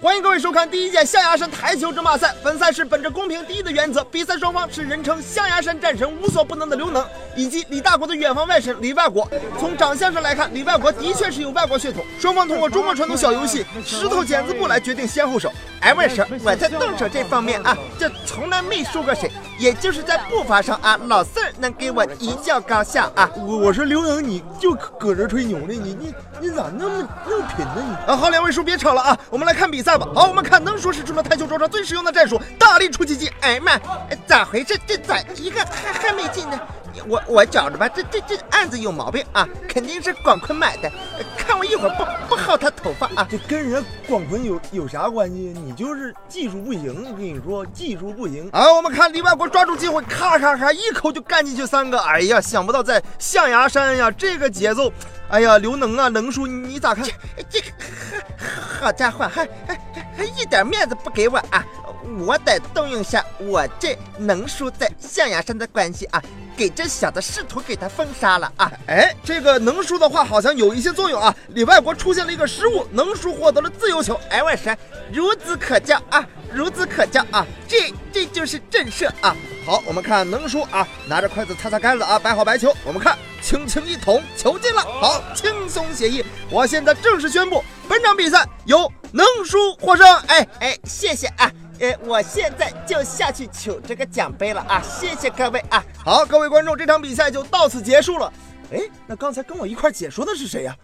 欢迎各位收看第一届象牙山台球争霸赛。本赛事本着公平第一的原则，比赛双方是人称象牙山战神、无所不能的刘能，以及李大国的远房外甥李外国。从长相上来看，李外国的确是有外国血统。双方通过中国传统小游戏石头剪子布来决定先后手。哎，外甥，我在动手这方面啊，这从来没输过谁，也就是在步伐上啊，老四儿能给我一较高下啊。我我说刘能，你就搁这吹牛呢？你你你咋那么那么贫呢？你啊，好，两位叔别吵了啊，我们来看比赛吧。好，我们看能说是出了台球桌上最实用的战术——大力出奇迹。哎呀妈，咋回事？这咋一个还还没进呢？我我觉着吧，这这这案子有毛病啊，肯定是广坤买的。看我一会儿不不薅他头发啊！这跟人家广坤有有啥关系？你就是技术不行，我跟你说技术不行。啊，我们看李万国抓住机会，咔咔咔一口就干进去三个。哎呀，想不到在象牙山呀，这个节奏。哎呀，刘能啊，能叔你咋看？这个好家伙，还还还一点面子不给我啊！我得动用下我这能叔在象牙山的关系啊，给这小子试图给他封杀了啊！哎，这个能叔的话好像有一些作用啊！里外国出现了一个失误，能叔获得了自由球。哎，我说孺子可教啊，孺子可教啊！这这就是震慑啊！好，我们看能叔啊，拿着筷子擦擦杆子啊，摆好白球。我们看，轻轻一捅，球进了，好，轻松写意。我现在正式宣布，本场比赛由能叔获胜。哎哎，谢谢啊！呃，我现在就下去取这个奖杯了啊！谢谢各位啊！好，各位观众，这场比赛就到此结束了。哎，那刚才跟我一块解说的是谁呀？